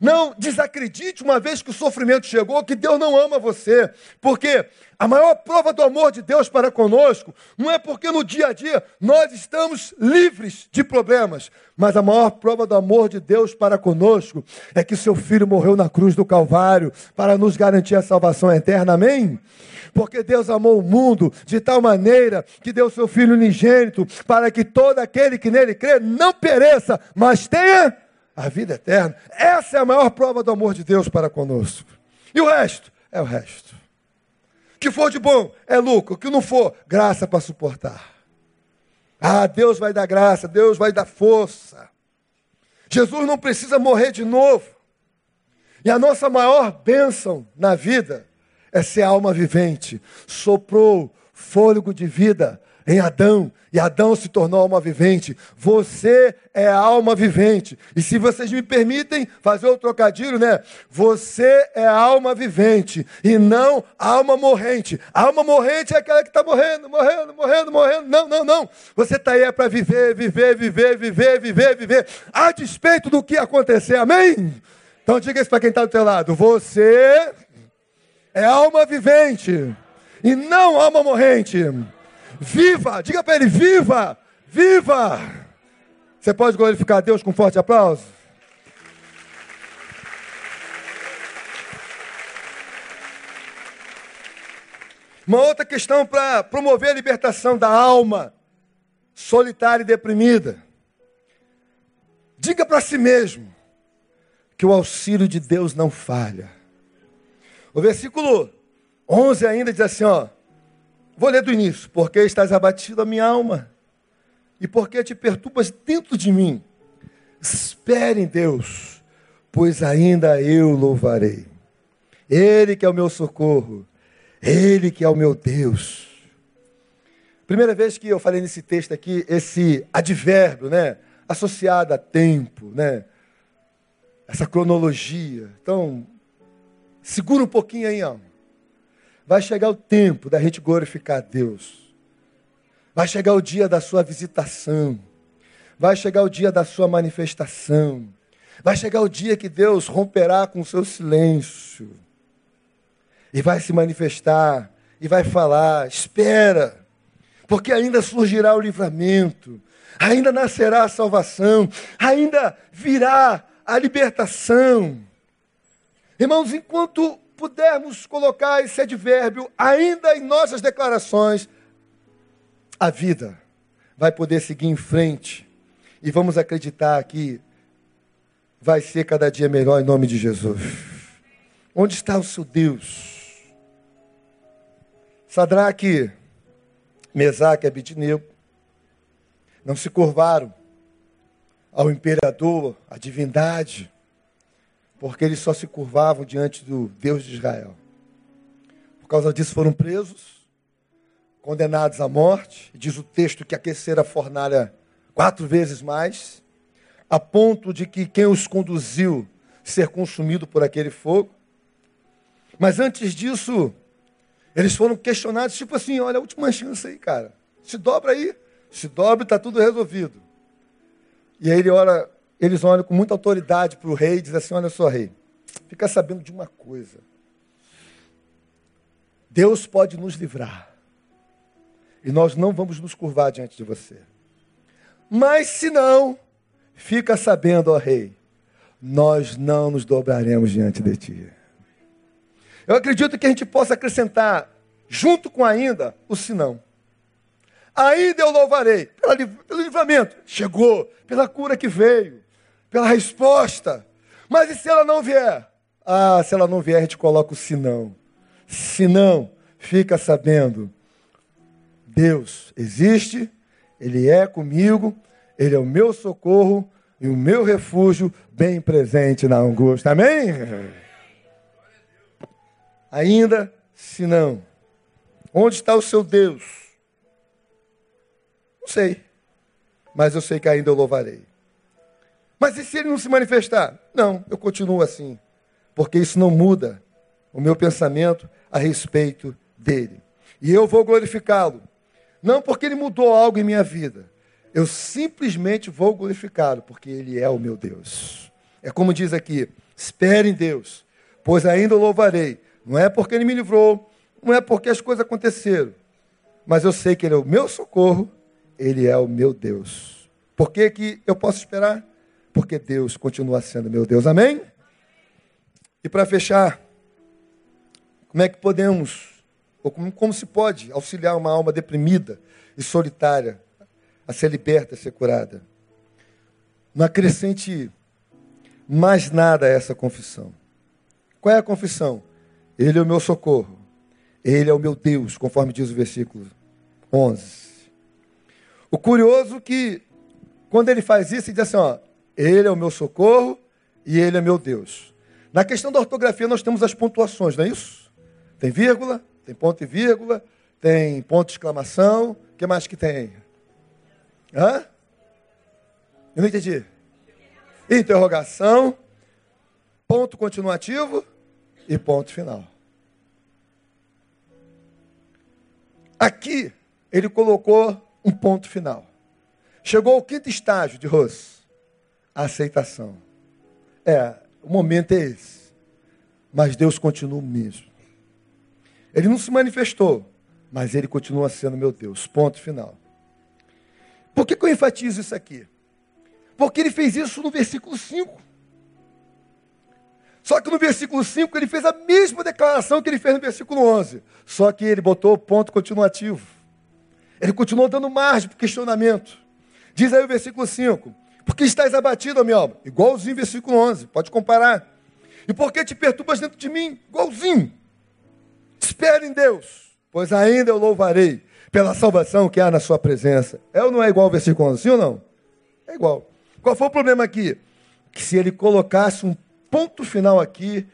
Não desacredite uma vez que o sofrimento chegou, que Deus não ama você. Porque a maior prova do amor de Deus para conosco não é porque no dia a dia nós estamos livres de problemas, mas a maior prova do amor de Deus para conosco é que seu filho morreu na cruz do Calvário para nos garantir a salvação eterna. Amém? Porque Deus amou o mundo de tal maneira que deu seu filho unigênito para que todo aquele que nele crê não pereça, mas tenha a vida eterna. Essa é a maior prova do amor de Deus para conosco. E o resto? É o resto. O que for de bom é lucro, o que não for, graça para suportar. Ah, Deus vai dar graça, Deus vai dar força. Jesus não precisa morrer de novo. E a nossa maior bênção na vida é ser alma vivente. Soprou fôlego de vida em Adão, e Adão se tornou alma vivente. Você é alma vivente. E se vocês me permitem fazer o trocadilho, né? Você é alma vivente e não alma morrente. alma morrente é aquela que está morrendo, morrendo, morrendo, morrendo. Não, não, não. Você está aí é para viver, viver, viver, viver, viver, viver, a despeito do que acontecer. Amém? Então diga isso para quem está do teu lado. Você é alma vivente e não alma morrente. Viva! Diga para ele: viva! Viva! Você pode glorificar a Deus com um forte aplauso? Uma outra questão para promover a libertação da alma solitária e deprimida. Diga para si mesmo que o auxílio de Deus não falha. O versículo 11 ainda diz assim, ó: Vou ler do início. Porque estás abatido a minha alma, e porque te perturbas dentro de mim. Espere em Deus, pois ainda eu louvarei. Ele que é o meu socorro, Ele que é o meu Deus. Primeira vez que eu falei nesse texto aqui, esse advérbio, né? Associado a tempo, né? Essa cronologia. Então, segura um pouquinho aí, ó. Vai chegar o tempo da gente glorificar a Deus. Vai chegar o dia da sua visitação. Vai chegar o dia da sua manifestação. Vai chegar o dia que Deus romperá com o seu silêncio. E vai se manifestar. E vai falar: espera, porque ainda surgirá o livramento. Ainda nascerá a salvação. Ainda virá a libertação. Irmãos, enquanto pudermos colocar esse advérbio ainda em nossas declarações, a vida vai poder seguir em frente e vamos acreditar que vai ser cada dia melhor em nome de Jesus. Onde está o seu Deus? Sadraque, Mesaque e Abidnego não se curvaram ao imperador, à divindade, porque eles só se curvavam diante do Deus de Israel. Por causa disso foram presos, condenados à morte. Diz o texto que aqueceram a fornalha quatro vezes mais, a ponto de que quem os conduziu ser consumido por aquele fogo. Mas antes disso, eles foram questionados, tipo assim, olha, a última chance aí, cara. Se dobra aí, se dobra está tudo resolvido. E aí ele ora, eles olham com muita autoridade para o rei e dizem assim, olha só, rei, fica sabendo de uma coisa. Deus pode nos livrar. E nós não vamos nos curvar diante de você. Mas se não, fica sabendo, ó rei, nós não nos dobraremos diante de ti. Eu acredito que a gente possa acrescentar, junto com ainda, o sinão. Ainda eu louvarei pelo livramento. Chegou, pela cura que veio, pela resposta. Mas e se ela não vier? Ah, se ela não vier, a gente coloca o sinão. Se não, fica sabendo. Deus existe, Ele é comigo, Ele é o meu socorro e o meu refúgio bem presente na angústia. Amém? Ainda se não. Onde está o seu Deus? Não sei. Mas eu sei que ainda eu louvarei. Mas e se ele não se manifestar? Não, eu continuo assim. Porque isso não muda o meu pensamento a respeito dele. E eu vou glorificá-lo. Não porque ele mudou algo em minha vida. Eu simplesmente vou glorificá-lo, porque ele é o meu Deus. É como diz aqui: espere em Deus, pois ainda o louvarei, não é porque ele me livrou, não é porque as coisas aconteceram, mas eu sei que ele é o meu socorro, ele é o meu Deus. Por que, que eu posso esperar? Porque Deus continua sendo meu Deus. Amém? E para fechar, como é que podemos, ou como, como se pode auxiliar uma alma deprimida e solitária a ser liberta, a ser curada? Não acrescente mais nada a essa confissão. Qual é a confissão? Ele é o meu socorro. Ele é o meu Deus, conforme diz o versículo 11. O curioso que, quando ele faz isso, ele diz assim: ó, Ele é o meu socorro e Ele é meu Deus. Na questão da ortografia, nós temos as pontuações, não é isso? Tem vírgula, tem ponto e vírgula, tem ponto de exclamação. O que mais que tem? Hã? Eu não entendi. Interrogação, ponto continuativo e ponto final. Aqui, ele colocou um ponto final. Chegou ao quinto estágio de Ross, a aceitação. É, o momento é esse. Mas Deus continua o mesmo. Ele não se manifestou, mas ele continua sendo meu Deus. Ponto final. Por que, que eu enfatizo isso aqui? Porque ele fez isso no versículo 5. Só que no versículo 5 ele fez a mesma declaração que ele fez no versículo 11. Só que ele botou o ponto continuativo. Ele continuou dando margem para o questionamento. Diz aí o versículo 5. Por que estás abatido, minha alma? Igualzinho versículo 11. Pode comparar. E por que te perturbas dentro de mim? Igualzinho. Espere em Deus, pois ainda eu louvarei pela salvação que há na sua presença. É ou não é igual o versículo 11? Sim ou não? É igual. Qual foi o problema aqui? Que se ele colocasse um ponto final aqui,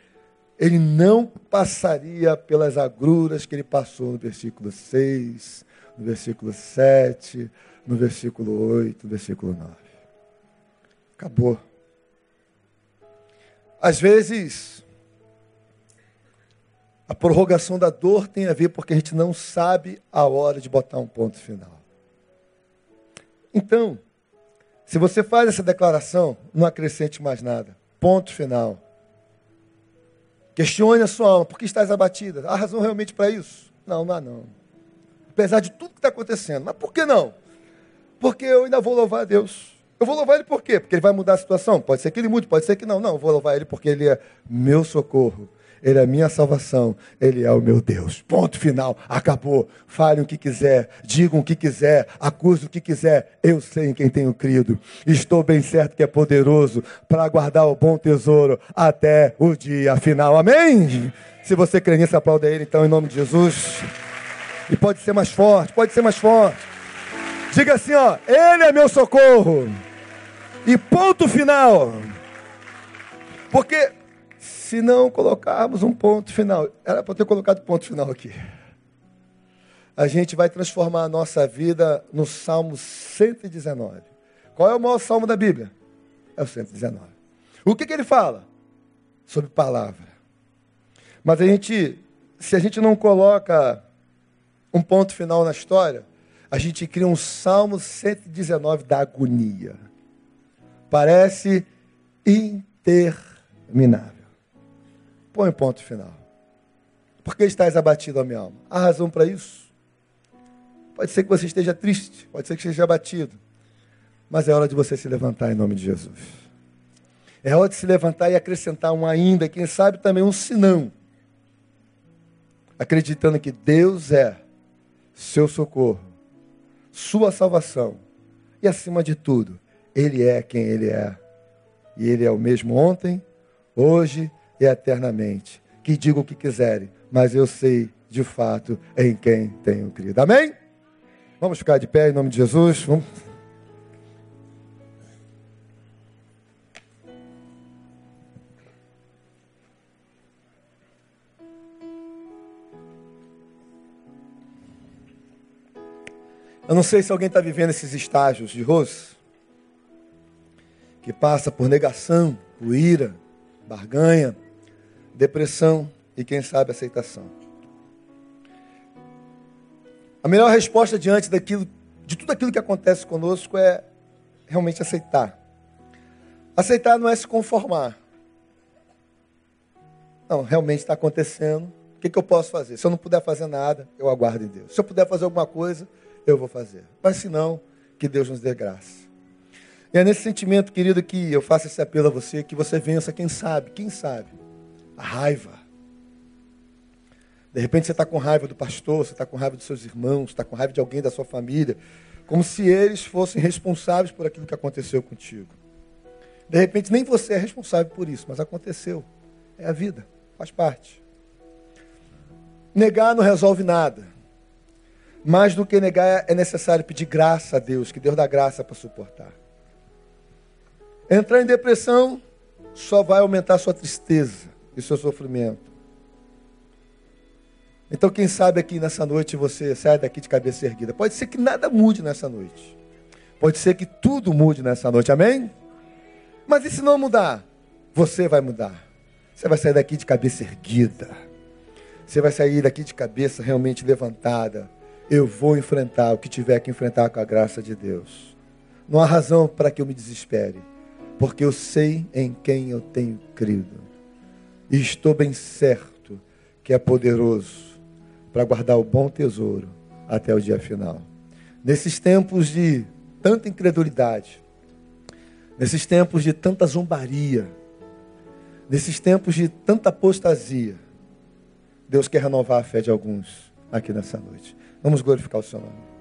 ele não passaria pelas agruras que ele passou no versículo 6, no versículo 7, no versículo 8, no versículo 9. Acabou. Às vezes, a prorrogação da dor tem a ver porque a gente não sabe a hora de botar um ponto final. Então, se você faz essa declaração, não acrescente mais nada. Ponto final. Questione a sua alma. Por que estás abatida? Há razão realmente para isso? Não, não há não. Apesar de tudo que está acontecendo. Mas por que não? Porque eu ainda vou louvar a Deus. Eu vou louvar Ele por quê? Porque Ele vai mudar a situação? Pode ser que Ele mude, pode ser que não. Não, eu vou louvar Ele porque Ele é meu socorro. Ele é a minha salvação, Ele é o meu Deus. Ponto final, acabou. Falem o que quiser, digam o que quiser, acusem o que quiser. Eu sei em quem tenho crido. Estou bem certo que é poderoso para guardar o bom tesouro até o dia final. Amém? Se você crê nisso, aplauda Ele então em nome de Jesus. E pode ser mais forte, pode ser mais forte. Diga assim, ó, Ele é meu socorro. E ponto final. Porque Se não colocarmos um ponto final, era para ter colocado ponto final aqui. A gente vai transformar a nossa vida no Salmo 119. Qual é o maior salmo da Bíblia? É o 119. O que, que ele fala? Sobre palavra. Mas a gente, se a gente não coloca um ponto final na história, a gente cria um Salmo 119 da agonia. Parece interminável. Põe ponto final. Por que estás abatido, a minha alma? Há razão para isso? Pode ser que você esteja triste, pode ser que esteja abatido. Mas é hora de você se levantar em nome de Jesus. É hora de se levantar e acrescentar um ainda, quem sabe também um senão. Acreditando que Deus é seu socorro, sua salvação. E acima de tudo, Ele é quem Ele é. E Ele é o mesmo ontem, hoje e eternamente. Que diga o que quiserem, mas eu sei de fato em quem tenho crido. Amém? Vamos ficar de pé em nome de Jesus. Vamos. Eu não sei se alguém está vivendo esses estágios de Rose, que passa por negação, por ira, barganha, depressão e, quem sabe, aceitação. A melhor resposta diante daquilo, de tudo aquilo que acontece conosco é realmente aceitar. Aceitar não é se conformar. Não, realmente está acontecendo. O que, que eu posso fazer? Se eu não puder fazer nada, eu aguardo em Deus. Se eu puder fazer alguma coisa, eu vou fazer. Mas se não, que Deus nos dê graça. E é nesse sentimento, querido, que eu faço esse apelo a você, que você vença, quem sabe, quem sabe, a raiva. De repente você está com raiva do pastor, você está com raiva dos seus irmãos, está com raiva de alguém da sua família, como se eles fossem responsáveis por aquilo que aconteceu contigo. De repente nem você é responsável por isso, mas aconteceu. É a vida, faz parte. Negar não resolve nada. Mais do que negar, é necessário pedir graça a Deus, que Deus dá graça para suportar. Entrar em depressão só vai aumentar sua tristeza e seu sofrimento. Então, quem sabe aqui nessa noite você sai daqui de cabeça erguida. Pode ser que nada mude nessa noite. Pode ser que tudo mude nessa noite, amém? Mas e se não mudar? Você vai mudar. Você vai sair daqui de cabeça erguida. Você vai sair daqui de cabeça realmente levantada eu vou enfrentar o que tiver que enfrentar com a graça de Deus. Não há razão para que eu me desespere, porque eu sei em quem eu tenho crido. E estou bem certo que é poderoso para guardar o bom tesouro até o dia final. Nesses tempos de tanta incredulidade, nesses tempos de tanta zombaria, nesses tempos de tanta apostasia, Deus quer renovar a fé de alguns aqui nessa noite. Vamos glorificar o seu nome.